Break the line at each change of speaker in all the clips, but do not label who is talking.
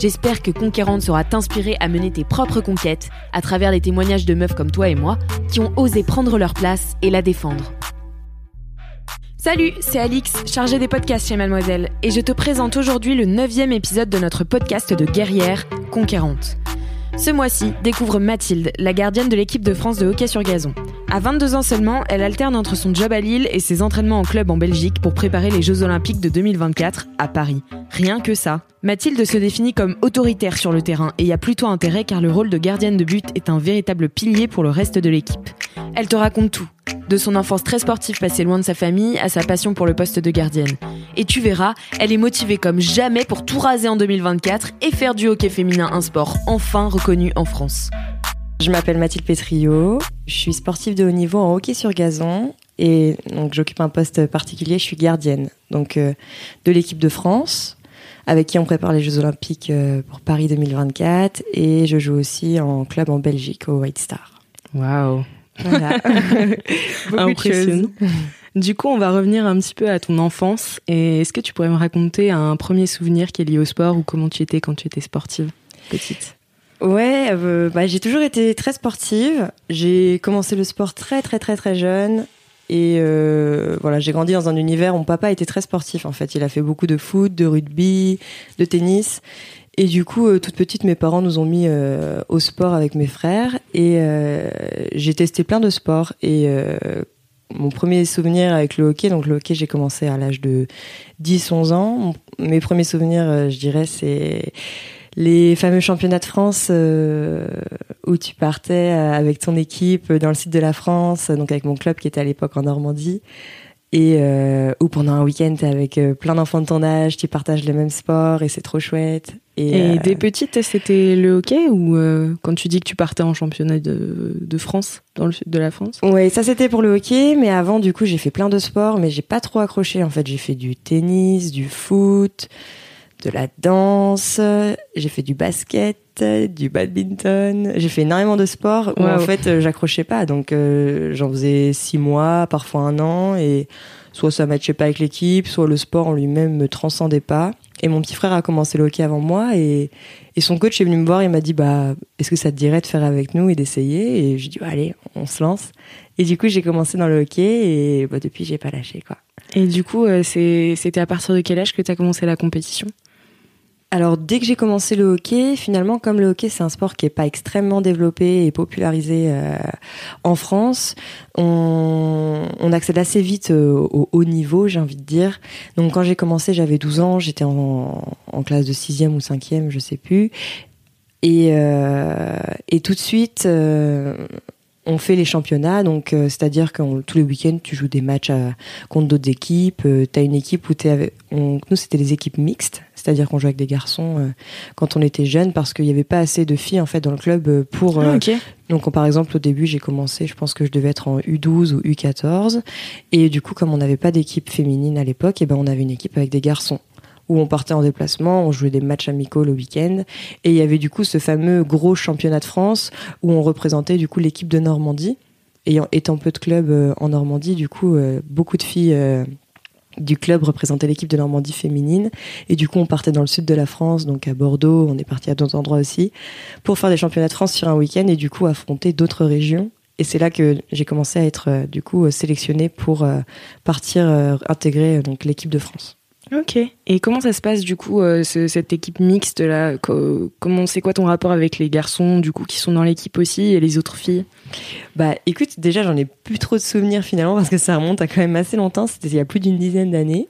J'espère que Conquérante sera t'inspirer à mener tes propres conquêtes à travers les témoignages de meufs comme toi et moi qui ont osé prendre leur place et la défendre. Salut, c'est Alix, chargée des podcasts chez Mademoiselle, et je te présente aujourd'hui le neuvième épisode de notre podcast de guerrière, Conquérante. Ce mois-ci, découvre Mathilde, la gardienne de l'équipe de France de hockey sur gazon. À 22 ans seulement, elle alterne entre son job à Lille et ses entraînements en club en Belgique pour préparer les Jeux Olympiques de 2024 à Paris. Rien que ça. Mathilde se définit comme autoritaire sur le terrain et a plutôt intérêt car le rôle de gardienne de but est un véritable pilier pour le reste de l'équipe. Elle te raconte tout, de son enfance très sportive passée loin de sa famille à sa passion pour le poste de gardienne. Et tu verras, elle est motivée comme jamais pour tout raser en 2024 et faire du hockey féminin un sport enfin reconnu en France.
Je m'appelle Mathilde Petrio, je suis sportive de haut niveau en hockey sur gazon et donc j'occupe un poste particulier, je suis gardienne donc euh, de l'équipe de France avec qui on prépare les Jeux Olympiques euh, pour Paris 2024 et je joue aussi en club en Belgique au White Star.
Waouh.
Voilà.
Impressionnant. Du coup, on va revenir un petit peu à ton enfance. Et est-ce que tu pourrais me raconter un premier souvenir qui est lié au sport ou comment tu étais quand tu étais sportive, petite?
Ouais, euh, bah, j'ai toujours été très sportive. J'ai commencé le sport très très très très jeune. Et euh, voilà, j'ai grandi dans un univers où mon papa était très sportif. En fait, il a fait beaucoup de foot, de rugby, de tennis. Et du coup, euh, toute petite, mes parents nous ont mis euh, au sport avec mes frères. Et euh, j'ai testé plein de sports. Et mon premier souvenir avec le hockey, donc le hockey, j'ai commencé à l'âge de 10-11 ans. Mes premiers souvenirs, je dirais, c'est les fameux championnats de France euh, où tu partais euh, avec ton équipe dans le sud de la France, donc avec mon club qui était à l'époque en Normandie. Et euh, où pendant un week-end, t'es avec euh, plein d'enfants de ton âge, tu partages les mêmes sports et c'est trop chouette.
Et,
euh,
dès petite, c'était le hockey ou euh, quand tu dis que tu partais en championnat de, de France, dans le sud de la France?
Ouais, ça c'était pour le hockey, mais avant du coup j'ai fait plein de sports, mais j'ai pas trop accroché. En fait, j'ai fait du tennis, du foot, de la danse, j'ai fait du basket, du badminton. J'ai fait énormément de sports où
Wow.
en fait euh, j'accrochais pas. Donc euh, j'en faisais six mois, parfois un an, et soit ça matchait pas avec l'équipe, soit le sport en lui-même me transcendait pas. Et mon petit frère a commencé le hockey avant moi et, et son coach est venu me voir et m'a dit bah est-ce que ça te dirait de faire avec nous et d'essayer? Et j'ai dit bah, allez on se lance et du coup j'ai commencé dans le hockey et bah, depuis j'ai pas lâché quoi.
Et du coup, euh, c'était à partir de quel âge que tu as commencé la compétition?
Alors dès que j'ai commencé le hockey, finalement comme le hockey c'est un sport qui est pas extrêmement développé et popularisé euh, en France, on, accède assez vite euh, au haut niveau, j'ai envie de dire. Donc quand j'ai commencé, j'avais 12 ans, j'étais en, classe de 6e ou 5e, je sais plus. Et, euh, tout de suite, on fait les championnats, donc euh, c'est-à-dire que on- tous les week-ends, tu joues des matchs à- contre d'autres équipes. Euh, T'as une équipe où on- nous c'était des équipes mixtes, c'est-à-dire qu'on jouait avec des garçons euh, quand on était jeunes parce qu'il n'y avait pas assez de filles en fait dans le club euh, pour. euh,
Ah,
donc, par exemple, au début, j'ai commencé, je pense que je devais être en U12 ou U14. Et du coup, comme on n'avait pas d'équipe féminine à l'époque, et ben, on avait une équipe avec des garçons. Où on partait en déplacement, on jouait des matchs amicaux le week-end. Et il y avait du coup ce fameux gros championnat de France où on représentait du coup l'équipe de Normandie. Ayant, étant peu de clubs euh, en Normandie, du coup, euh, beaucoup de filles euh, du club représentaient l'équipe de Normandie féminine. Et du coup, on partait dans le sud de la France, donc à Bordeaux, on est parti à d'autres endroits aussi pour faire des championnats de France sur un week-end et du coup affronter d'autres régions. Et c'est là que j'ai commencé à être du coup sélectionnée pour partir intégrer donc l'équipe de France.
Ok. Et comment ça se passe du coup euh, cette équipe mixte là Comment c'est quoi ton rapport avec les garçons du coup qui sont dans l'équipe aussi et les autres filles?
Bah écoute, déjà j'en ai plus trop de souvenirs finalement parce que ça remonte à quand même assez longtemps. C'était il y a plus d'une dizaine d'années.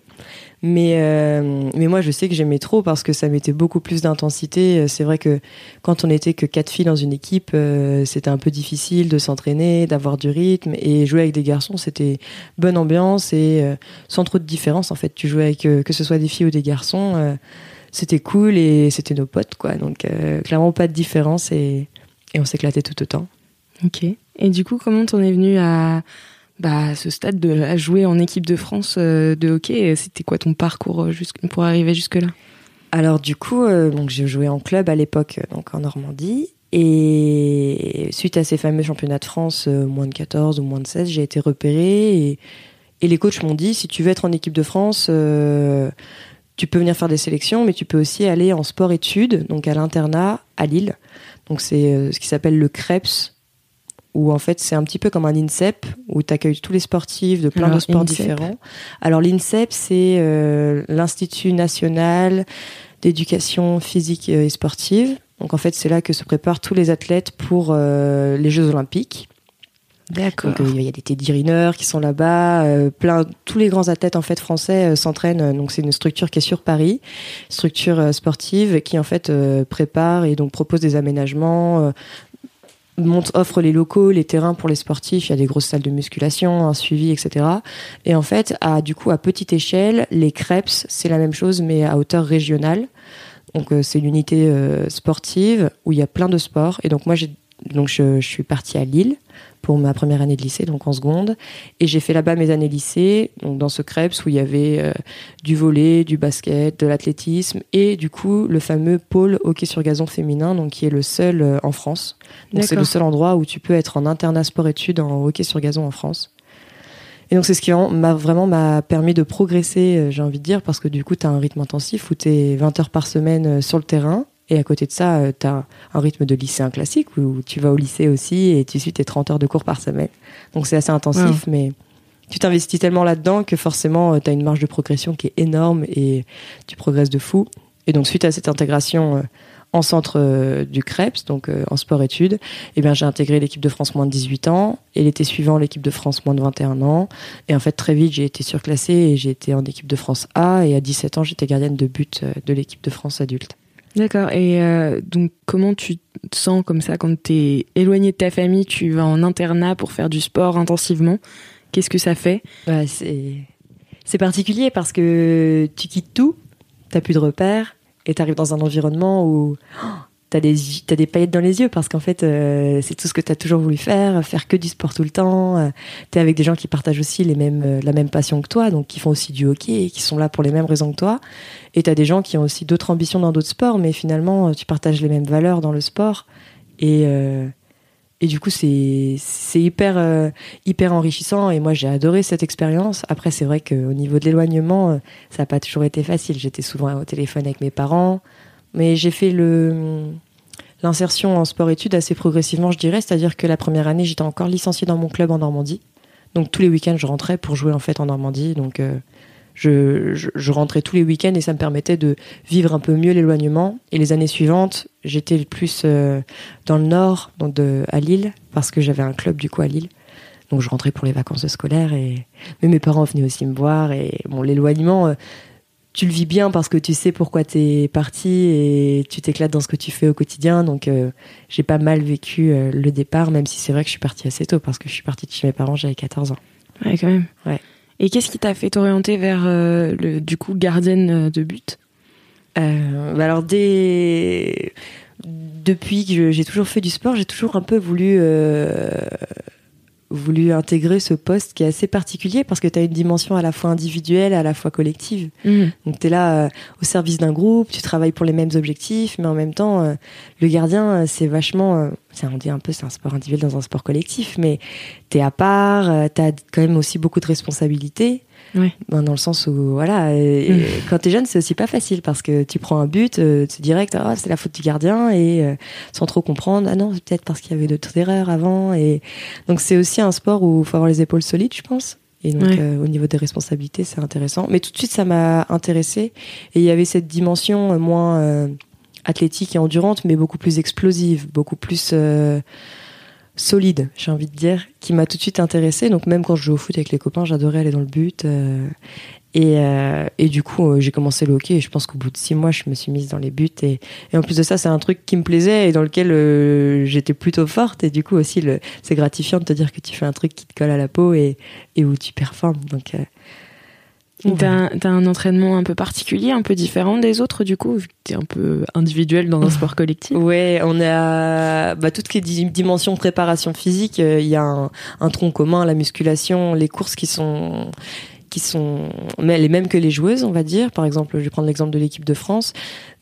Mais, euh, mais moi, je sais que j'aimais trop parce que ça mettait beaucoup plus d'intensité. C'est vrai que quand on était que quatre filles dans une équipe, euh, c'était un peu difficile de s'entraîner, d'avoir du rythme. Et jouer avec des garçons, c'était bonne ambiance et euh, sans trop de différence. En fait, tu jouais avec que ce soit des filles ou des garçons, c'était cool et c'était nos potes, quoi. Donc, clairement, pas de différence et, et on s'éclatait tout autant.
Ok. Et du coup, comment t'en es venu à bah, ce stade de jouer en équipe de France euh, de hockey, c'était quoi ton parcours euh, pour arriver jusque-là?
Alors du coup, euh, donc j'ai joué en club à l'époque, donc en Normandie. Et suite à ces fameux championnats de France, moins de 14 ou moins de 16, j'ai été repéré et, et les coachs m'ont dit si tu veux être en équipe de France, tu peux venir faire des sélections, mais tu peux aussi aller en sport-études, donc à l'internat à Lille. Donc c'est ce qui s'appelle le CREPS, où en fait c'est un petit peu comme un INSEP où tu accueilles tous les sportifs de plein de sports différents. Alors l'INSEP c'est euh, l'Institut national d'éducation physique et sportive. Donc en fait c'est là que se préparent tous les athlètes pour euh, les Jeux olympiques.
D'accord.
Il y a des Teddy qui sont là-bas, euh, plein tous les grands athlètes en fait français s'entraînent. Donc c'est une structure qui est sur Paris, structure sportive qui en fait prépare et donc propose des aménagements monte, offre les locaux, les terrains pour les sportifs. Il y a des grosses salles de musculation, un suivi, etc. Et en fait, à, du coup, à petite échelle, les crêpes, c'est la même chose, mais à hauteur régionale. Donc, euh, c'est une unité euh, sportive où il y a plein de sports. Et donc, moi, j'ai donc je, suis partie à Lille pour ma première année de lycée, donc en seconde, et j'ai fait là-bas mes années lycée, donc dans ce Krebs où il y avait euh, du volet, du basket, de l'athlétisme et du coup le fameux pôle hockey sur gazon féminin, donc qui est le seul euh, en France. Donc c'est le seul endroit où tu peux être en internat sport-études en hockey sur gazon en France. Et donc c'est ce qui m'a vraiment m'a permis de progresser, euh, j'ai envie de dire, parce que du coup tu as un rythme intensif où tu es 20 heures par semaine sur le terrain et à côté de ça, euh, tu as un rythme de lycéen classique où tu vas au lycée aussi et tu suis tes 30 heures de cours par semaine. Donc c'est assez intensif, mais tu t'investis tellement là-dedans que forcément, euh, tu as une marge de progression qui est énorme et tu progresses de fou. Et donc suite à cette intégration euh, en centre du CREPS, donc en sport-études, eh bien j'ai intégré l'équipe de France moins de 18 ans et l'été suivant l'équipe de France moins de 21 ans. Et en fait très vite j'ai été surclassée et j'ai été en équipe de France A et à 17 ans j'étais gardienne de but de l'équipe de France adulte.
D'accord. Et euh, donc, comment tu te sens comme ça quand tu es éloigné de ta famille, tu vas en internat pour faire du sport intensivement? Qu'est-ce que ça fait?
Bah, C'est particulier parce que tu quittes tout, tu plus de repères et tu arrives dans un environnement où t'as des as des paillettes dans les yeux parce qu'en fait euh, c'est tout ce que t'as toujours voulu faire faire que du sport tout le temps euh, t'es avec des gens qui partagent aussi les mêmes euh, la même passion que toi donc qui font aussi du hockey et qui sont là pour les mêmes raisons que toi. Et t'as des gens qui ont aussi d'autres ambitions dans d'autres sports mais finalement tu partages les mêmes valeurs dans le sport. Et et du coup c'est c'est hyper hyper enrichissant et moi j'ai adoré cette expérience. Après c'est vrai qu'au niveau de l'éloignement ça n'a pas toujours été facile. J'étais souvent au téléphone avec mes parents mais j'ai fait le l'insertion en sport-études assez progressivement, je dirais. C'est-à-dire que la première année, j'étais encore licenciée dans mon club en Normandie. Donc tous les week-ends, je rentrais pour jouer en fait en Normandie. Donc euh, je, je, rentrais tous les week-ends et ça me permettait de vivre un peu mieux l'éloignement. Et les années suivantes, j'étais plus euh, dans le nord, donc de, à Lille, parce que j'avais un club du coup à Lille. Donc je rentrais pour les vacances scolaires et mais mes parents venaient aussi me voir et bon l'éloignement euh, tu le vis bien parce que tu sais pourquoi tu es parti et tu t'éclates dans ce que tu fais au quotidien. Donc, euh, j'ai pas mal vécu euh, le départ, même si c'est vrai que je suis partie assez tôt parce que je suis partie de chez mes parents, j'avais 14 ans.
Ouais, quand même.
Ouais.
Et qu'est-ce qui t'a fait t'orienter vers euh, le, du coup, gardienne de but?
Bah Alors, dès... depuis que j'ai toujours fait du sport, j'ai toujours un peu voulu voulu intégrer ce poste qui est assez particulier parce que tu as une dimension à la fois individuelle et à la fois collective. Mhm. Donc tu es là euh, au service d'un groupe, tu travailles pour les mêmes objectifs, mais en même temps, euh, le gardien, euh, c'est vachement... on dit un peu c'est un sport individuel dans un sport collectif, mais tu es à part, tu as quand même aussi beaucoup de responsabilités.
Ouais.
Ben, dans le sens où, voilà, mm. quand t'es jeune, c'est aussi pas facile parce que tu prends un but, euh, c'est direct, ah, c'est la faute du gardien et euh, sans trop comprendre, ah non, c'est peut-être parce qu'il y avait d'autres erreurs avant. Et donc c'est aussi un sport où il faut avoir les épaules solides, je pense. Et donc, au niveau des responsabilités, c'est intéressant. Mais tout de suite, ça m'a intéressé. Et il y avait cette dimension moins athlétique et endurante, mais beaucoup plus explosive, beaucoup plus solide, j'ai envie de dire, qui m'a tout de suite intéressée. Donc même quand je jouais au foot avec les copains, j'adorais aller dans le but. Euh, et, euh, et, du coup, euh, j'ai commencé le hockey et je pense qu'au bout de six mois, je me suis mise dans les buts. Et, en plus de ça, c'est un truc qui me plaisait et dans lequel j'étais plutôt forte. Et du coup aussi, c'est gratifiant de te dire que tu fais un truc qui te colle à la peau et, et où tu performes.
T'as as un entraînement un peu particulier, un peu différent des autres, du coup, vu que t'es un peu individuel dans un sport collectif?
Ouais, on a bah, toutes les dimensions préparation physique. Euh, il y a un, un, tronc commun, la musculation, les courses qui sont qui sont les mêmes que les joueuses, on va dire. Par exemple, je vais prendre l'exemple de l'équipe de France,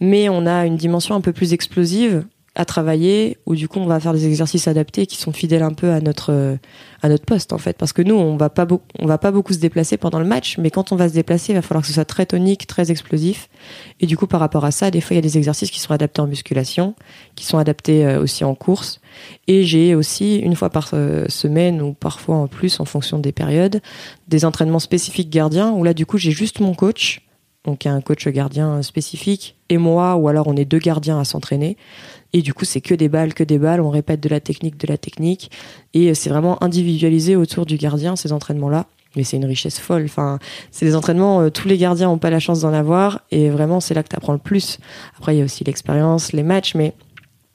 mais on a une dimension un peu plus explosive à travailler où du coup on va faire des exercices adaptés qui sont fidèles un peu à notre à notre poste en fait. Parce que nous on va pas on va pas beaucoup se déplacer pendant le match mais quand on va se déplacer il va falloir que ce soit très tonique très explosif. Et du coup par rapport à ça des fois il y a des exercices qui sont adaptés en musculation qui sont adaptés euh, aussi en course. Et j'ai aussi une fois par euh, semaine ou parfois en plus en fonction des périodes des entraînements spécifiques gardiens où là du coup j'ai juste mon coach donc un coach gardien spécifique et moi ou alors on est deux gardiens à s'entraîner et du coup, c'est que des balles, que des balles. On répète de la technique, de la technique. Et c'est vraiment individualisé autour du gardien, ces entraînements-là. Mais c'est une richesse folle. Enfin, c'est des entraînements, euh, tous les gardiens n'ont pas la chance d'en avoir. Et vraiment, c'est là que tu apprends le plus. Après, il y a aussi l'expérience, les matchs. Mais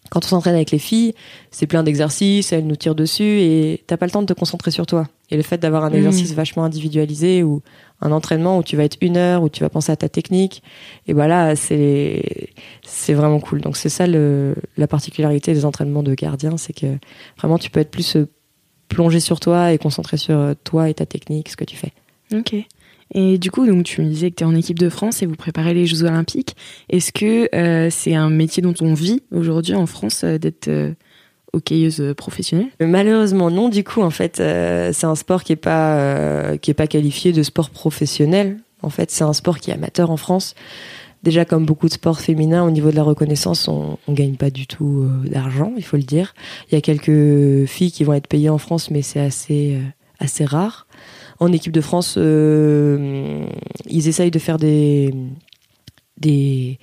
quand on s'entraîne avec les filles, c'est plein d'exercices, elles nous tirent dessus et t'as pas le temps de te concentrer sur toi. Et le fait d'avoir un mmh. exercice vachement individualisé ou un entraînement où tu vas être une heure, où tu vas penser à ta technique. Et voilà, c'est c'est vraiment cool. Donc c'est ça le, la particularité des entraînements de gardien, c'est que vraiment tu peux être plus euh, plongé sur toi et concentré sur euh, toi et ta technique, ce que tu fais.
Ok. Et du coup, donc tu me disais que tu es en équipe de France et vous préparez les Jeux Olympiques. Est-ce que euh, c'est un métier dont on vit aujourd'hui en France d'être hockeyeuse professionnelle
Malheureusement non. Du coup, en fait, euh, c'est un sport qui est pas euh, qui est pas qualifié de sport professionnel. En fait, c'est un sport qui est amateur en France. Déjà, comme beaucoup de sports féminins, au niveau de la reconnaissance, on, on gagne pas du tout euh, d'argent, il faut le dire. Il y a quelques filles qui vont être payées en France, mais c'est assez assez rare. En équipe de France, ils essayent de faire des des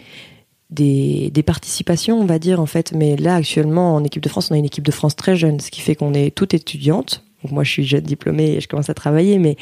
des, des, participations, on va dire, en fait. Mais là, actuellement, en équipe de France, on a une équipe de France très jeune, ce qui fait qu'on est toutes étudiantes. Donc moi, je suis jeune diplômée et je commence à travailler, mais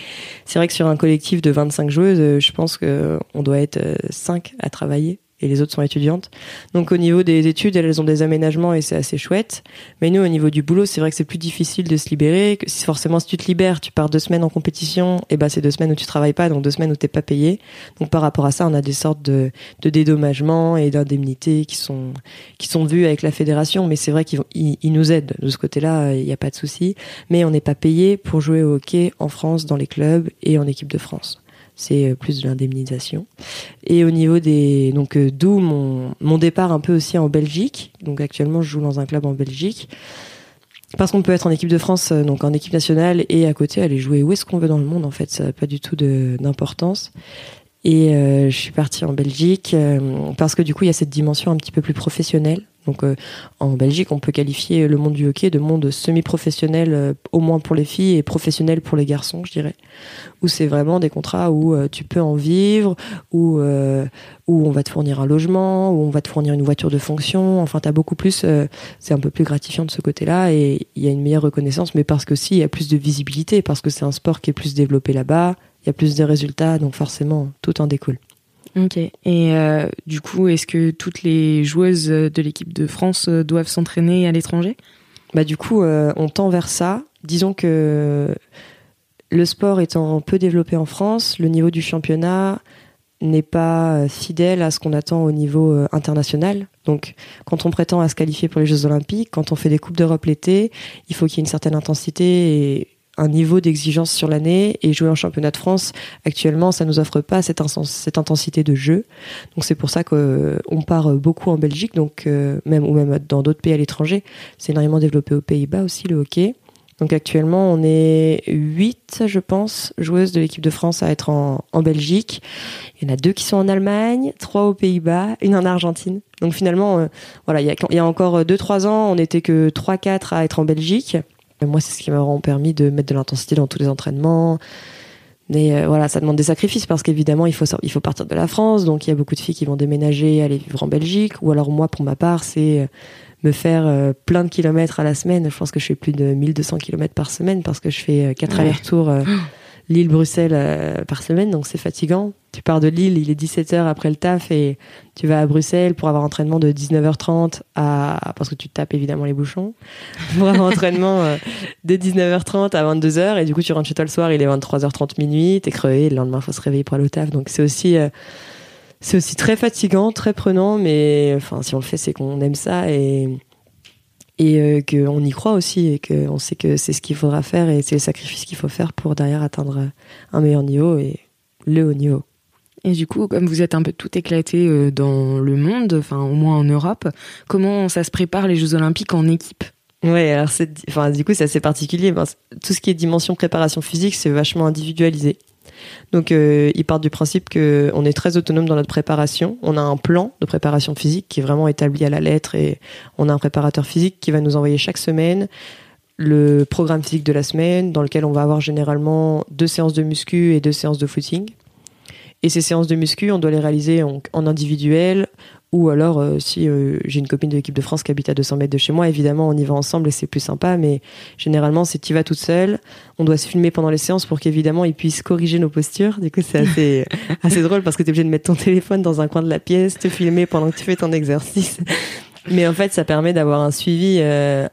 c'est vrai que sur un collectif de 25 joueuses, euh, je pense qu'on doit être 5 euh, à travailler et les autres sont étudiantes. Donc au niveau des études, elles ont des aménagements et c'est assez chouette. Mais nous, au niveau du boulot, c'est vrai que c'est plus difficile de se libérer. Si forcément, si tu te libères, tu pars deux semaines en compétition, et ben c'est deux semaines où tu travailles pas, donc deux semaines où t'es pas payé. Donc par rapport à ça, on a des sortes de, de dédommagements et d'indemnités qui sont qui sont vues avec la fédération. Mais c'est vrai qu'ils ils, nous aident de ce côté-là, il n'y a pas de souci. Mais on n'est pas payé pour jouer au hockey en France, dans les clubs et en équipe de France c'est euh, plus de l'indemnisation. Et au niveau des donc euh, d'où mon, mon départ un peu aussi en Belgique. Donc actuellement je joue dans un club en Belgique. Parce qu'on peut être en équipe de France, euh, donc en équipe nationale, et à côté aller jouer où est-ce qu'on veut dans le monde. En fait, ça n'a pas du tout d'importance. Et je suis partie en Belgique parce que du coup il y a cette dimension un petit peu plus professionnelle donc euh, en Belgique, on peut qualifier le monde du hockey de monde semi-professionnel, euh, au moins pour les filles, et professionnel pour les garçons, je dirais. Où c'est vraiment des contrats où euh, tu peux en vivre, où, où on va te fournir un logement, où on va te fournir une voiture de fonction. Enfin, tu as beaucoup plus, c'est un peu plus gratifiant de ce côté-là, et il y a une meilleure reconnaissance, mais parce que si, il y a plus de visibilité, parce que c'est un sport qui est plus développé là-bas, il y a plus de résultats, donc forcément, tout en découle.
Ok. Et euh, du coup, est-ce que toutes les joueuses de l'équipe de France euh, doivent s'entraîner à l'étranger?
Bah du coup, euh, on tend vers ça. Disons que le sport étant peu développé en France, le niveau du championnat n'est pas fidèle à ce qu'on attend au niveau international. Donc, quand on prétend à se qualifier pour les Jeux Olympiques, quand on fait des coupes d'Europe l'été, il faut qu'il y ait une certaine intensité et un niveau d'exigence sur l'année. Et jouer en championnat de France actuellement ça nous offre pas cette, intensité de jeu. Donc c'est pour ça qu'on part beaucoup en Belgique. Donc euh, même ou même dans d'autres pays à l'étranger. C'est énormément développé aux Pays-Bas aussi le hockey. Donc actuellement on est 8 je pense joueuses de l'équipe de France à être en, en Belgique. Il y en a deux qui sont en Allemagne trois aux Pays-Bas une en Argentine. Donc finalement euh, voilà il y a, il y a encore 2-3 ans on n'était que 3-4 à être en Belgique moi, c'est ce qui m'a vraiment permis de mettre de l'intensité dans tous les entraînements Mais euh, voilà, ça demande des sacrifices parce qu'évidemment, il faut, il faut partir de la France. Donc, il y a beaucoup de filles qui vont déménager, aller vivre en Belgique. Ou alors, moi, pour ma part, c'est euh, me faire euh, plein de kilomètres à la semaine. Je pense que je fais plus de 1200 kilomètres par semaine parce que je fais quatre allers-retours Lille-Bruxelles euh, par semaine, donc c'est fatigant. Tu pars de Lille, il est 17h après le taf et tu vas à Bruxelles pour avoir entraînement de 19h30 à... parce que tu tapes évidemment les bouchons. Pour avoir entraînement euh, de 19h30 à 22h et du coup tu rentres chez toi le soir, il est 23h30 minuit, t'es crevé, le lendemain faut se réveiller pour aller au taf. Donc c'est aussi... Euh, c'est aussi très fatigant, très prenant, mais enfin, si on le fait, c'est qu'on aime ça et, et euh, qu'on y croit aussi et qu'on sait que c'est ce qu'il faudra faire et c'est le sacrifice qu'il faut faire pour derrière atteindre un meilleur niveau et le haut niveau.
Et du coup, comme vous êtes un peu tout éclaté euh, dans le monde, enfin au moins en Europe, comment ça se prépare les Jeux Olympiques en équipe?
Ouais, alors c'est, enfin du coup c'est assez particulier. tout ce qui est dimension préparation physique, c'est vachement individualisé. Donc, euh, ils partent du principe qu'on est très autonome dans notre préparation. On a un plan de préparation physique qui est vraiment établi à la lettre et on a un préparateur physique qui va nous envoyer chaque semaine le programme physique de la semaine dans lequel on va avoir généralement deux séances de muscu et deux séances de footing. Et ces séances de muscu, on doit les réaliser en, individuel ou alors euh, si euh, j'ai une copine de l'équipe de France qui habite à 200 mètres de chez moi, évidemment on y va ensemble et c'est plus sympa. Mais généralement c'est tu vas toute seule. On doit se filmer pendant les séances pour qu'évidemment ils puissent corriger nos postures. Du coup c'est assez assez drôle parce que tu es obligé de mettre ton téléphone dans un coin de la pièce, te filmer pendant que tu fais ton exercice. Mais en fait ça permet d'avoir un suivi. Euh,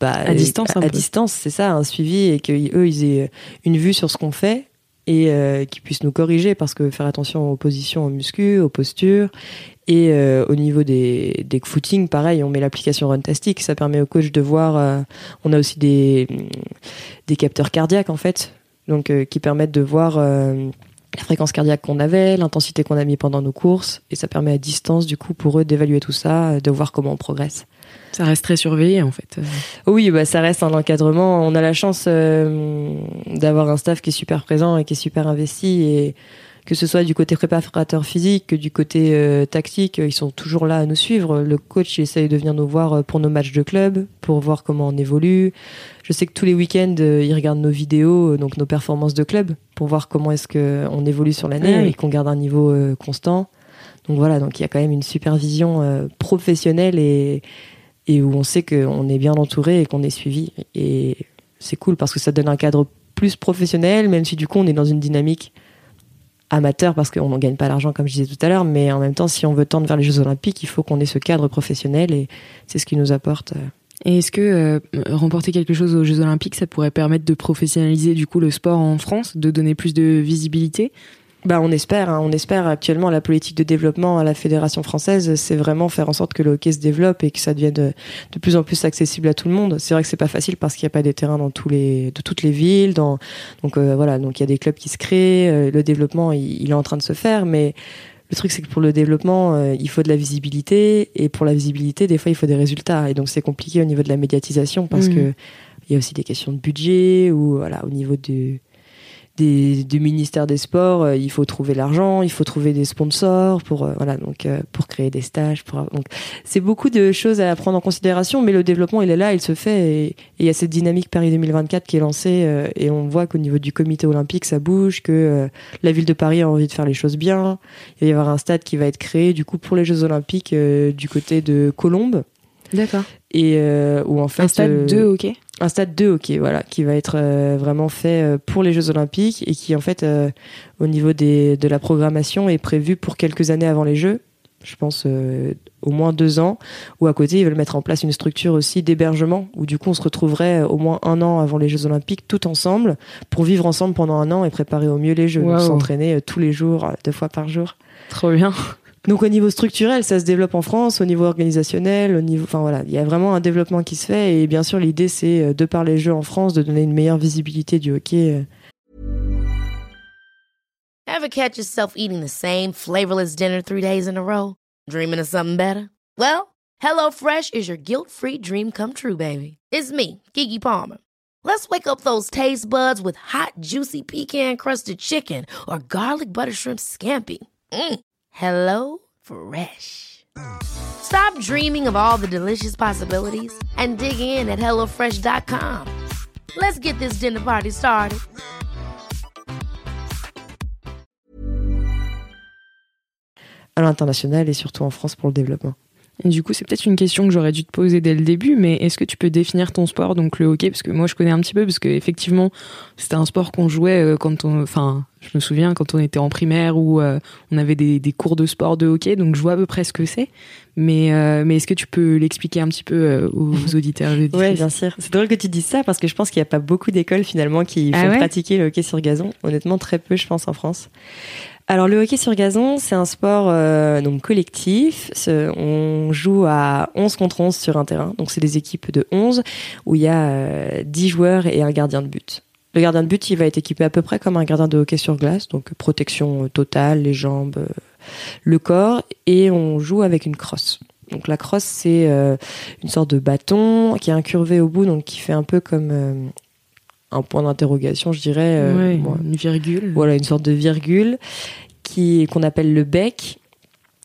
bah,
à distance,
à, distance, c'est ça, un suivi et qu'eux ils aient une vue sur ce qu'on fait et euh, qui puisse nous corriger parce que faire attention aux positions au muscu, aux postures et euh, au niveau des, des footing, pareil, on met l'application Runtastic, ça permet au coach de voir. Euh, on a aussi des des capteurs cardiaques en fait, donc qui permettent de voir la fréquence cardiaque qu'on avait, l'intensité qu'on a mis pendant nos courses, et ça permet à distance du coup pour eux d'évaluer tout ça, de voir comment on progresse.
Ça reste très surveillé en fait.
Oui, bah ça reste un encadrement. On a la chance euh, d'avoir un staff qui est super présent et qui est super investi et que ce soit du côté préparateur physique que du côté euh, tactique, ils sont toujours là à nous suivre. Le coach il essaye de venir nous voir euh, pour nos matchs de club, pour voir comment on évolue. Je sais que tous les week-ends, ils regardent nos vidéos, donc nos performances de club, pour voir comment est-ce qu'on évolue sur l'année et qu'on garde un niveau constant. Donc voilà, donc il y a quand même une supervision professionnelle et, et où on sait qu'on est bien entouré et qu'on est suivi. Et c'est cool parce que ça donne un cadre plus professionnel, même si du coup on est dans une dynamique amateur parce qu'on n'en gagne pas l'argent comme je disais tout à l'heure, mais en même temps si on veut tendre vers les Jeux Olympiques, il faut qu'on ait ce cadre professionnel et c'est ce qui nous apporte. Euh,
et est-ce que euh, remporter quelque chose aux Jeux Olympiques, ça pourrait permettre de professionnaliser du coup le sport en France, de donner plus de visibilité?
Bah, on espère, hein. on espère actuellement la politique de développement à la fédération française, c'est vraiment faire en sorte que le hockey se développe et que ça devienne de, de plus en plus accessible à tout le monde. C'est vrai que c'est pas facile parce qu'il n'y a pas des terrains dans tous les, de toutes les villes, dans, donc euh, voilà, donc il y a des clubs qui se créent, euh, le développement il, est en train de se faire, mais le truc c'est que pour le développement euh, il faut de la visibilité et pour la visibilité des fois il faut des résultats et donc c'est compliqué au niveau de la médiatisation parce mmh. que il y a aussi des questions de budget ou voilà au niveau du des, du ministère des Sports, euh, il faut trouver l'argent, il faut trouver des sponsors pour euh, voilà donc euh, pour créer des stages. Pour, donc c'est beaucoup de choses à prendre en considération, mais le développement il est là, il se fait et il y a cette dynamique Paris 2024 qui est lancée et on voit qu'au niveau du comité olympique ça bouge, que la ville de Paris a envie de faire les choses bien. Il va y avoir un stade qui va être créé du coup pour les Jeux olympiques du côté de Colombes.
D'accord.
Et où en fait
un stade de ok
un stade 2 ok voilà qui va être euh, vraiment fait euh, pour les Jeux Olympiques et qui en fait euh, au niveau des, de la programmation est prévu pour quelques années avant les Jeux. Je pense au moins deux ans. Où à côté ils veulent mettre en place une structure aussi d'hébergement où du coup on se retrouverait au moins un an avant les Jeux Olympiques tout ensemble pour vivre ensemble pendant un an et préparer au mieux les Jeux. S'entraîner tous les jours deux fois par jour.
Trop bien
donc au niveau structurel, ça se développe en France, au niveau organisationnel, au niveau, enfin voilà, il y a vraiment un développement qui se fait et bien sûr l'idée c'est euh, de par les jeux en France de donner une meilleure visibilité du hockey. Euh.
Ever catch yourself eating the same flavorless dinner three days in a row, dreaming of something better? Well, HelloFresh is your guilt-free dream come true, baby. It's me, Kiki Palmer. Let's wake up those taste buds with hot, juicy pecan-crusted chicken or garlic butter shrimp scampi. Mm. Hello Fresh. Stop dreaming of all the delicious possibilities and dig in at HelloFresh.com. Let's get this dinner party started.
À l'international et surtout en France pour le développement.
Et du coup, c'est peut-être une question que j'aurais dû te poser dès le début, mais est-ce que tu peux définir ton sport, donc le hockey, parce que moi je connais un petit peu, parce que effectivement, c'était un sport qu'on jouait euh, quand on, enfin, je me souviens quand on était en primaire où euh, on avait des, des, cours de sport de hockey, donc je vois à peu près ce que c'est. Mais, euh, mais est-ce que tu peux l'expliquer un petit peu aux auditeurs
Oui, bien sûr. C'est drôle que tu dises ça parce que je pense qu'il n'y a pas beaucoup d'écoles finalement qui ah font pratiquer le hockey sur gazon. Honnêtement, très peu, je pense, en France. Alors le hockey sur gazon, c'est un sport euh, donc collectif. On joue à 11 contre 11 sur un terrain. Donc c'est des équipes de 11 où il y a 10 euh, joueurs et un gardien de but. Le gardien de but, il va être équipé à peu près comme un gardien de hockey sur glace, donc protection totale, les jambes, euh, le corps, et on joue avec une crosse. Donc la crosse, c'est une sorte de bâton qui est incurvé au bout, donc qui fait un peu comme un point d'interrogation, je dirais.
Euh, une virgule.
Voilà, une sorte de virgule qui qu'on appelle le bec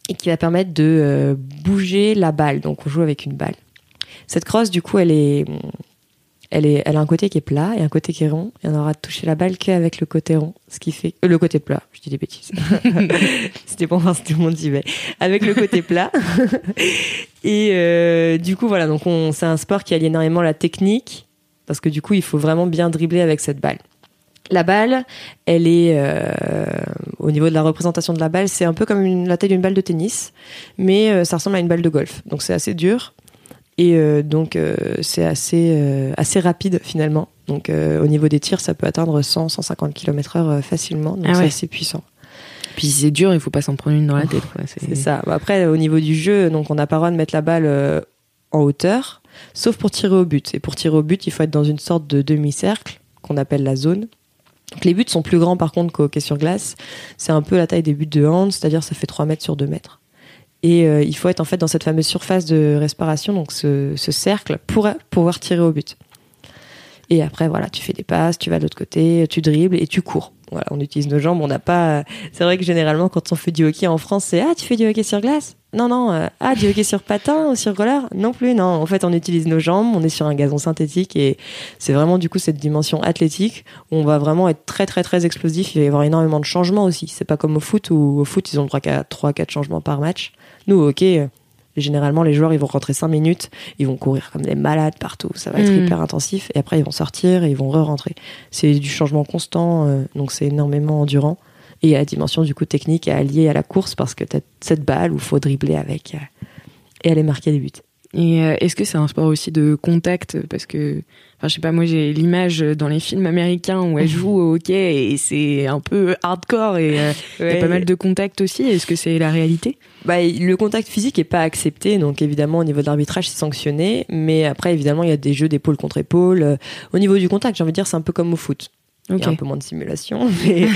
et qui va permettre de euh, bouger la balle. Donc on joue avec une balle. Cette crosse, du coup, elle est, elle est, elle a un côté qui est plat et un côté qui est rond. Et on aura touché la balle qu'avec le côté rond, ce qui fait euh, le côté plat. Je dis des bêtises. C'était pour voir si tout le monde y va. Avec le côté plat. et du coup, voilà. Donc on, c'est un sport qui allie énormément la technique parce que du coup, il faut vraiment bien dribbler avec cette balle. La balle, elle est euh, au niveau de la représentation de la balle, c'est un peu comme la taille d'une balle de tennis, mais euh, ça ressemble à une balle de golf. Donc c'est assez dur et euh, donc c'est assez assez rapide finalement. Donc au niveau des tirs, ça peut atteindre 100-150 km/h facilement. Donc ah c'est assez puissant.
Puis si c'est dur, il faut pas s'en prendre une dans la tête.
C'est ça. Après, au niveau du jeu, donc on n'a pas le droit de mettre la balle en hauteur sauf pour tirer au but. Et pour tirer au but, il faut être dans une sorte de demi-cercle qu'on appelle la zone. les buts sont plus grands par contre qu'au hockey sur glace. C'est un peu la taille des buts de hand, c'est-à-dire ça fait 3 mètres sur 2 mètres. Et euh, il faut être en fait dans cette fameuse surface de respiration, donc ce, ce cercle, pour pouvoir tirer au but. Et après, voilà, tu fais des passes, tu vas de l'autre côté, tu dribbles et tu cours. Voilà, on utilise nos jambes. On n'a pas. C'est vrai que généralement, quand on fait du hockey en France, c'est ah, tu fais du hockey sur glace? Non, non. Euh, ah, du hockey sur patin ou sur roller? Non plus. Non. En fait, on utilise nos jambes. On est sur un gazon synthétique et c'est vraiment du coup cette dimension athlétique où on va vraiment être très très très explosif. Il va y avoir énormément de changements aussi. C'est pas comme au foot où au foot ils ont le droit qu'à 3-4 changements par match. Nous, au hockey, généralement, les joueurs, ils vont rentrer 5 minutes, ils vont courir comme des malades partout, ça va être mm. hyper intensif, et après, ils vont sortir et ils vont re-rentrer. C'est du changement constant, euh, donc c'est énormément endurant. Et la dimension, du coup, technique est alliée à la course parce que tu as cette balle où il faut dribbler avec euh, et aller marquer des buts.
Et euh, est-ce que c'est un sport aussi de contact? Parce que, enfin, je sais pas, moi j'ai l'image dans les films américains où elle joue au hockey et c'est un peu hardcore et il y a pas mal de contact aussi. Est-ce que c'est la réalité?
Bah, le contact physique est pas accepté, donc évidemment au niveau de l'arbitrage c'est sanctionné, mais après évidemment il y a des jeux d'épaule contre épaule. Au niveau du contact, j'ai envie de dire c'est un peu comme au foot. Il y a un peu moins de simulation, mais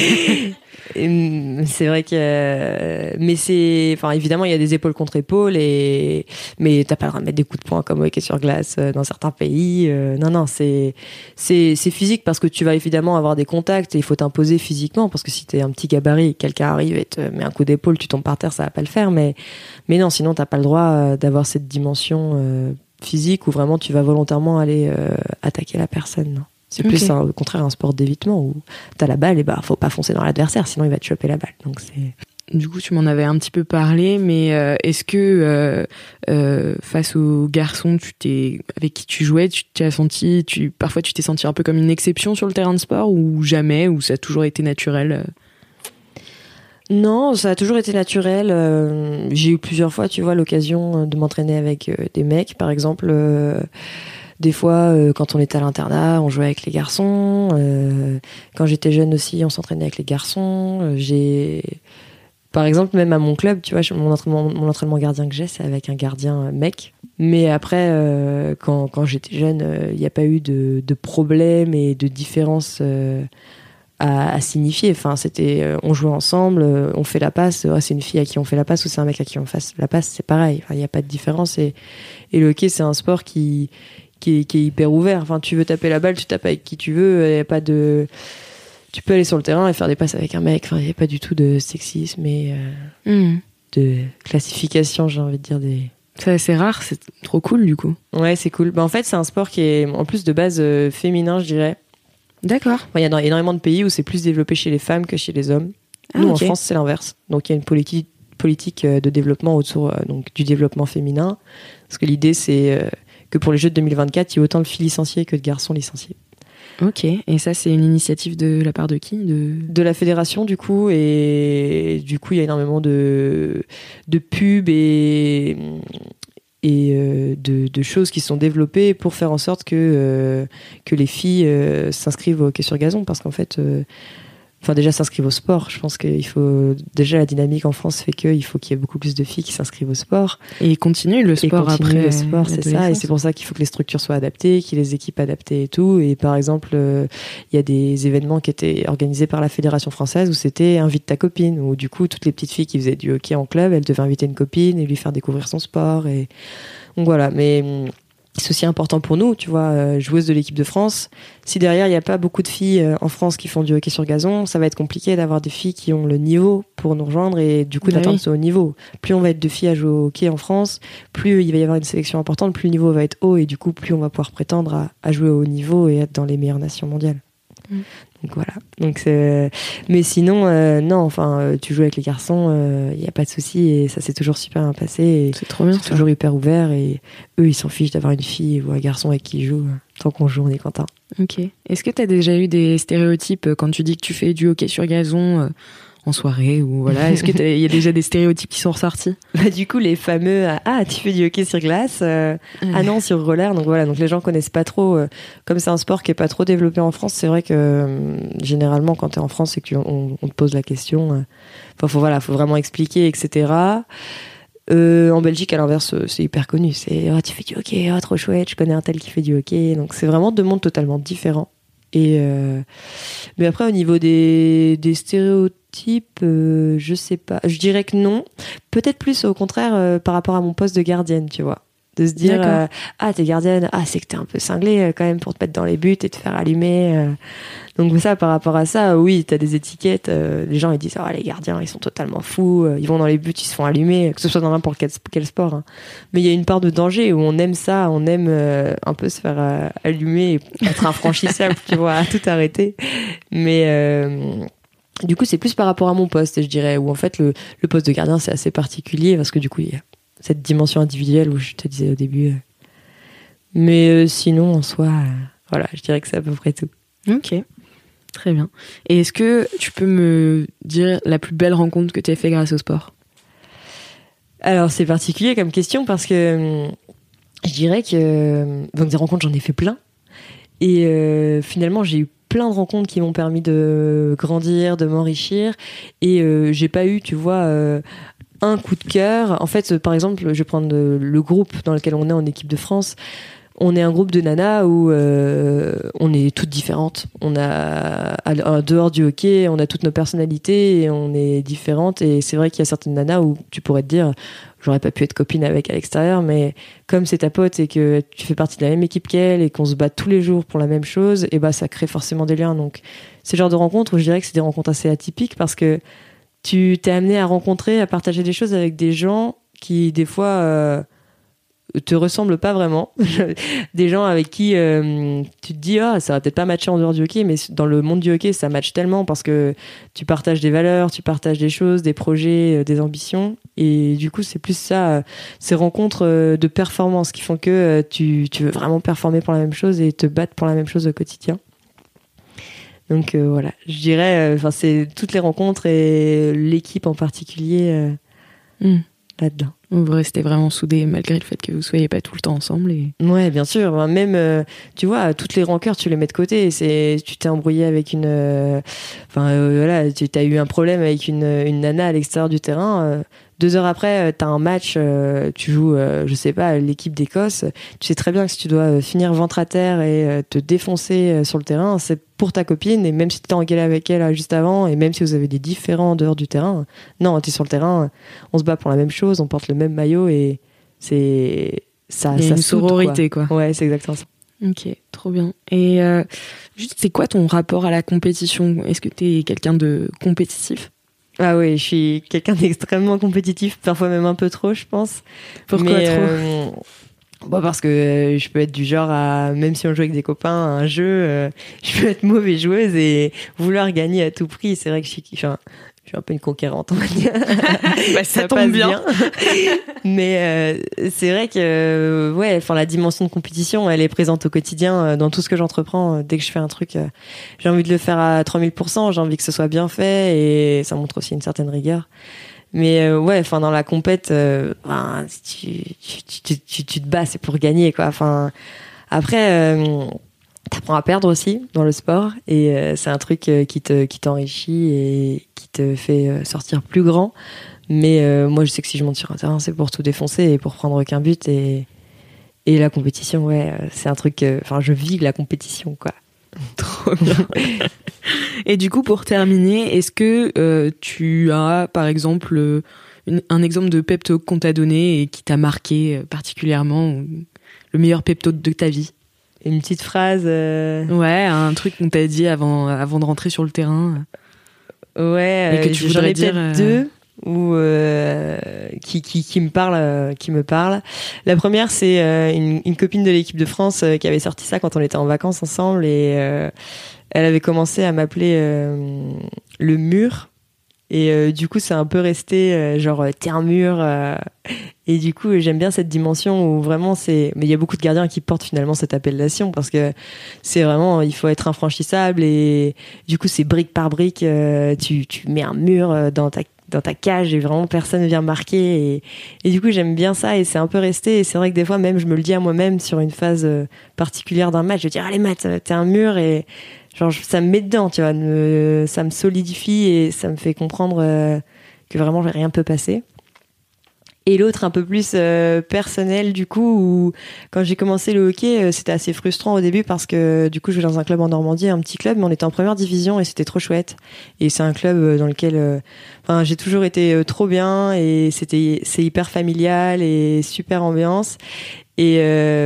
c'est vrai que, mais c'est, enfin, évidemment, il y a des épaules contre épaules et, mais t'as pas le droit de mettre des coups de poing comme au hockey sur glace euh, dans certains pays. Euh, non, non, c'est, c'est, c'est physique parce que tu vas évidemment avoir des contacts et il faut t'imposer physiquement parce que si t'es un petit gabarit, quelqu'un arrive et te met un coup d'épaule, tu tombes par terre, ça va pas le faire. Mais, mais non, sinon t'as pas le droit euh, d'avoir cette dimension physique où vraiment tu vas volontairement aller attaquer la personne. Non. C'est plus au contraire un sport d'évitement où t'as la balle et bah faut pas foncer dans l'adversaire sinon il va te choper la balle. Donc c'est
du coup, tu m'en avais un petit peu parlé, mais euh, est-ce que euh, euh, face aux garçons, tu t'es avec qui tu jouais, tu t'es senti, tu parfois tu t'es senti un peu comme une exception sur le terrain de sport ou jamais, ou ça a toujours été naturel
Non, ça a toujours été naturel. J'ai eu plusieurs fois, tu vois, l'occasion de m'entraîner avec des mecs, par exemple des fois, euh, quand on était à l'internat, on jouait avec les garçons. Euh, quand j'étais jeune aussi, on s'entraînait avec les garçons. Euh, j'ai, par exemple, même à mon club, tu vois, mon entraînement, gardien que j'ai, c'est avec un gardien mec. Mais après, quand, j'étais jeune, il n'y a pas eu de, de problème et de différence à, signifier. Enfin, c'était, on jouait ensemble, on fait la passe. c'est une fille à qui on fait la passe ou c'est un mec à qui on fait la passe, c'est pareil. Il n'y a pas de différence. Et le hockey, c'est un sport qui qui est, hyper ouvert. Enfin, tu veux taper la balle, tu tapes avec qui tu veux. Il a pas de. Tu peux aller sur le terrain et faire des passes avec un mec. Enfin, il n'y a pas du tout de sexisme et euh, hmm. de classification, j'ai envie de dire des.
C'est rare, c'est trop cool du coup.
Ouais, c'est cool. Bah, en fait, c'est un sport qui est en plus de base euh, féminin, je dirais.
D'accord.
Il y a énormément de pays où c'est plus développé chez les femmes que chez les hommes. Ah, Nous, en France, c'est l'inverse. Donc, il y a une politique politique de développement autour donc du développement féminin. Parce que l'idée c'est que pour les Jeux de 2024, il y ait autant de filles licenciées que de garçons licenciés.
Ok, et ça c'est une initiative de la part de qui de...
de la fédération du coup, et du coup il y a énormément de, de pubs et, et euh, de, choses qui sont développées pour faire en sorte que, euh, que les filles euh, s'inscrivent au hockey sur gazon, parce qu'en fait enfin déjà s'inscrivent au sport. Je pense qu'il faut déjà la dynamique en France fait qu'il faut qu'il y ait beaucoup plus de filles qui s'inscrivent au sport
et continuent le sport et après
le sport, c'est ça. Et c'est pour ça qu'il faut que les structures soient adaptées, qu'il y ait les équipes adaptées et tout. Et par exemple, euh, il y a des événements qui étaient organisés par la fédération française où c'était invite ta copine, où du coup toutes les petites filles qui faisaient du hockey en club, elles devaient inviter une copine et lui faire découvrir son sport. Et donc voilà. Mais hum, c'est aussi important pour nous, tu vois, euh, joueuse de l'équipe de France. Si derrière il n'y a pas beaucoup de filles euh, en France qui font du hockey sur gazon, ça va être compliqué d'avoir des filles qui ont le niveau pour nous rejoindre et du coup bah d'atteindre ce haut niveau. Plus on va être de filles à jouer au hockey en France, plus il va y avoir une sélection importante, plus le niveau va être haut et du coup plus on va pouvoir prétendre à, jouer au haut niveau et être dans les meilleures nations mondiales. Mm. Donc voilà. Donc mais sinon euh, non, enfin euh, tu joues avec les garçons, il euh, n'y a pas de souci et ça s'est toujours super bien passé.
C'est trop bien.
C'est toujours hyper ouvert et eux ils s'en fichent d'avoir une fille ou un garçon avec qui ils jouent. Tant qu'on joue, on est content.
Ok. Est-ce que tu as déjà eu des stéréotypes quand tu dis que tu fais du hockey sur gazon en soirée ou voilà Est-ce qu'il y a déjà des stéréotypes qui sont ressortis?
Bah, Du coup, les fameux euh, ah tu fais du hockey sur glace, euh, ah non sur roller. Donc voilà, donc les gens connaissent pas trop. Euh, comme c'est un sport qui est pas trop développé en France, c'est vrai que généralement quand tu es en France et que on, te pose la question, enfin faut voilà, faut vraiment expliquer, etc. en Belgique, à l'inverse, c'est hyper connu. C'est ah tu fais du hockey, ah trop chouette, je connais un tel qui fait du hockey. Donc c'est vraiment deux mondes totalement différents. Et mais après au niveau des, des stéréotypes type, euh, je sais pas. Je dirais que non. Peut-être plus au contraire euh, par rapport à mon poste de gardienne, tu vois. De se dire, euh, ah, t'es gardienne, ah, c'est que t'es un peu cinglée quand même pour te mettre dans les buts et te faire allumer. Donc ça, par rapport à ça, oui, t'as des étiquettes. les gens ils disent, ah, les gardiens, ils sont totalement fous. ils vont dans les buts, ils se font allumer, que ce soit dans n'importe quel, quel, sport. Hein. Mais il y a une part de danger où on aime ça, on aime un peu se faire allumer, et être infranchissable, tu vois, à tout arrêter. Mais du coup, c'est plus par rapport à mon poste, je dirais, où en fait le, poste de gardien c'est assez particulier parce que du coup il y a cette dimension individuelle où je te disais au début. Euh. Mais euh, sinon, en soi, euh, voilà, je dirais que c'est à peu près tout.
Ok, très bien. Et est-ce que tu peux me dire la plus belle rencontre que tu as fait grâce au sport?
Alors c'est particulier comme question parce que je dirais que donc des rencontres j'en ai fait plein et finalement j'ai eu plein de rencontres qui m'ont permis de grandir, de m'enrichir. Et euh, j'ai pas eu, tu vois, euh, un coup de cœur. En fait, par exemple, je vais prendre le groupe dans lequel on est en équipe de France on est un groupe de nanas où euh, on est toutes différentes. On a, en dehors du hockey, on a toutes nos personnalités et on est différentes. Et c'est vrai qu'il y a certaines nanas où tu pourrais te dire, j'aurais pas pu être copine avec à l'extérieur, mais comme c'est ta pote et que tu fais partie de la même équipe qu'elle et qu'on se bat tous les jours pour la même chose, et bah ça crée forcément des liens. Donc c'est le genre de rencontres où je dirais que c'est des rencontres assez atypiques parce que tu t'es amené à rencontrer, à partager des choses avec des gens qui des fois euh, te ressemblent pas vraiment. des gens avec qui euh, tu te dis ah ça va peut-être pas matcher en dehors du hockey, mais dans le monde du hockey ça match tellement parce que tu partages des valeurs, tu partages des choses, des projets, euh, des ambitions, et du coup c'est plus ça, ces rencontres de performance qui font que tu veux vraiment performer pour la même chose et te battre pour la même chose au quotidien. Donc voilà, je dirais, enfin c'est toutes les rencontres et l'équipe en particulier hmm. là-dedans.
Vous restez vraiment soudés malgré le fait que vous soyez pas tout le temps ensemble. Et...
Ouais, bien sûr. Même, euh, tu vois, toutes les rancœurs, tu les mets de côté. C'est, tu t'es embrouillé avec une, euh, enfin euh, voilà, tu as eu un problème avec une, une nana à l'extérieur du terrain. Deux heures après, euh, tu as un match, euh, tu joues, euh, je sais pas, l'équipe d'Écosse. Tu sais très bien que si tu dois finir ventre à terre et te défoncer sur le terrain, c'est pour ta copine. Et même si tu t'es engueulé avec elle juste avant, et même si vous avez des différents en dehors du terrain, non, tu es sur le terrain, on se bat pour la même chose, on porte le même maillot et c'est ça.
ça une sororité, quoi.
Ouais, c'est exactement ça.
Ok, trop bien. Et juste, c'est quoi ton rapport à la compétition? Est-ce que tu es quelqu'un de compétitif?
Ah oui, je suis quelqu'un d'extrêmement compétitif, parfois même un peu trop, je pense.
Pourquoi trop euh,
bah parce que euh, je peux être du genre à, même si on joue avec des copains à un jeu, euh, je peux être mauvaise joueuse et vouloir gagner à tout prix. C'est vrai que je suis, enfin, je suis un peu une conquérante, on va dire.
bah, ça, tombe bien.
Mais euh, c'est vrai que ouais, enfin la dimension de compétition, elle est présente au quotidien euh, dans tout ce que j'entreprends. Dès que je fais un truc, euh, j'ai envie de le faire à 3000%, j'ai envie que ce soit bien fait et ça montre aussi une certaine rigueur. Mais ouais, enfin dans la compète, enfin, tu, tu, tu, tu, te bats, c'est pour gagner quoi. Enfin après t'apprends à perdre aussi dans le sport et euh, c'est un truc euh, qui te qui t'enrichit et te fait euh, sortir plus grand mais moi je sais que si je monte sur un terrain c'est pour tout défoncer et pour prendre aucun but et et la compétition ouais c'est un truc enfin je vis la compétition quoi
trop bien et du coup pour terminer est-ce que tu as par exemple un exemple de pep talk qu'on t'a donné et qui t'a marqué particulièrement le meilleur pep talk de ta vie?
Une petite phrase. Euh,
ouais, un truc qu'on t'a dit avant, avant de rentrer sur le terrain.
Ouais,
et que tu voudrais dire
euh, deux ou euh, qui, qui, qui me parle qui me parle la première c'est une, une, copine de l'équipe de France qui avait sorti ça quand on était en vacances ensemble et elle avait commencé à m'appeler le mur et euh, du coup, c'est un peu resté euh, genre euh, terre mur. et du coup, j'aime bien cette dimension où vraiment c'est. Mais il y a beaucoup de gardiens qui portent finalement cette appellation parce que c'est vraiment, il faut être infranchissable et du coup, c'est brique par brique. tu, tu mets un mur dans ta dans ta cage et vraiment personne ne vient marquer et, et du coup j'aime bien ça et c'est un peu resté et c'est vrai que des fois même je me le dis à moi-même sur une phase particulière d'un match je dis allez Matt t'es un mur et genre ça me met dedans tu vois ça me solidifie et ça me fait comprendre euh, que vraiment rien peut passer. Et l'autre un peu plus euh, personnel du coup où quand j'ai commencé le hockey euh, c'était assez frustrant au début parce que du coup je vais dans un club en Normandie un petit club mais on était en première division et c'était trop chouette. Et c'est un club dans lequel enfin j'ai toujours été trop bien et c'était c'est hyper familial et super ambiance. Et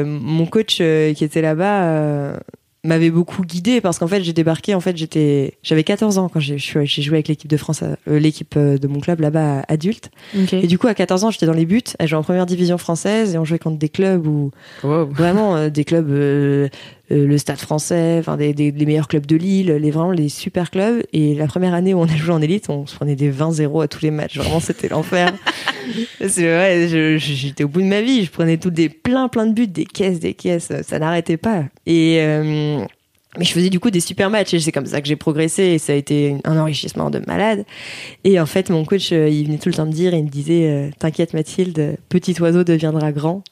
mon coach qui était là-bas m'avait beaucoup guidé parce qu'en fait j'ai débarqué en fait j'étais j'avais 14 ans quand j'ai j'ai joué avec l'équipe de France euh, l'équipe euh, de mon club là-bas adulte. Et du coup à 14 ans j'étais dans les buts. Je jouais en première division française et on jouait contre des clubs où vraiment euh, des clubs le Stade Français enfin des, des, les meilleurs clubs de Lille les vraiment les super clubs. Et la première année où on a joué en élite on se prenait des 20-0 à tous les matchs. Vraiment c'était l'enfer. C'est vrai j'étais au bout de ma vie. Je prenais tout des plein plein de buts des caisses des caisses. Ça n'arrêtait pas. Et mais je faisais du coup des super matchs. Et c'est comme ça que j'ai progressé. Et ça a été un enrichissement de malade. Et en fait, mon coach, euh, il venait tout le temps me dire, il me disait, euh, t'inquiète Mathilde, petit oiseau deviendra grand.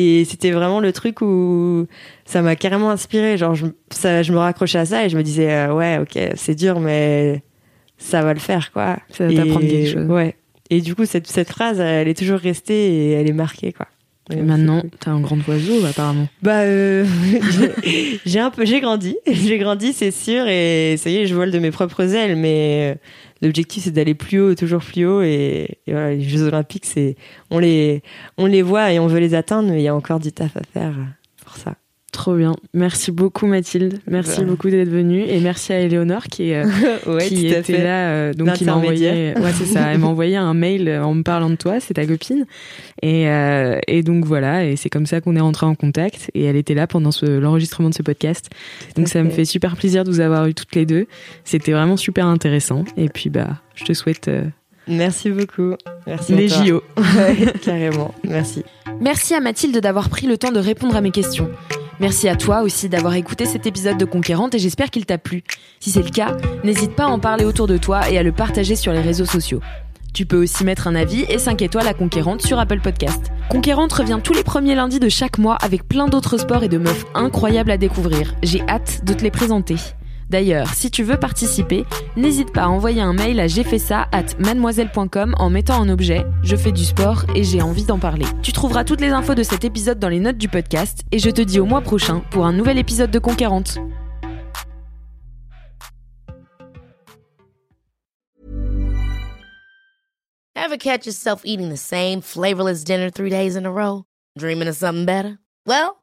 Et c'était vraiment le truc où ça m'a carrément inspiré. Genre, je, ça, je me raccrochais à ça et je me disais, euh, ouais, ok, c'est dur, mais ça va le faire, quoi.
Ça va t'apprendre quelque chose.
Ouais. Et du coup, cette, cette phrase, elle est toujours restée et elle est marquée, quoi.
Et maintenant, t'as un grand oiseau, apparemment.
Bah, euh, j'ai un peu, j'ai grandi, j'ai grandi, c'est sûr, et ça y est, je vole de mes propres ailes, mais euh, l'objectif c'est d'aller plus haut, toujours plus haut, et, voilà, les Jeux Olympiques, c'est, on les, on les voit et on veut les atteindre, mais il y a encore du taf à faire pour ça.
Trop bien. Merci beaucoup Mathilde. Merci bah. beaucoup d'être venue et merci à Eleonore qui, euh, qui était là. Euh, donc qui m'a envoyé. Ouais c'est ça. Elle m'a envoyé un mail en me parlant de toi. C'est ta copine. Et, euh, et donc voilà. Et c'est comme ça qu'on est rentré en contact. Et elle était là pendant l'enregistrement de ce podcast. donc ça me fait super plaisir de vous avoir eu toutes les deux. C'était vraiment super intéressant. Et puis bah je te souhaite.
Merci beaucoup. Merci.
Les JO.
carrément. Merci.
Merci à Mathilde d'avoir pris le temps de répondre à mes questions. Merci à toi aussi d'avoir écouté cet épisode de Conquérante et j'espère qu'il t'a plu. Si c'est le cas, n'hésite pas à en parler autour de toi et à le partager sur les réseaux sociaux. Tu peux aussi mettre un avis et 5 étoiles à Conquérante sur Apple Podcast. Conquérante revient tous les premiers lundis de chaque mois avec plein d'autres sports et de meufs incroyables à découvrir. J'ai hâte de te les présenter. D'ailleurs, si tu veux participer, n'hésite pas à envoyer un mail à j'ai fait ça at mademoiselle.com en mettant en objet Je fais du sport et j'ai envie d'en parler. Tu trouveras toutes les infos de cet épisode dans les notes du podcast et je te dis au mois prochain pour un nouvel épisode de Conquérante.
Ever catch yourself eating the same flavorless dinner three days in a row? Dreaming of something better? Well,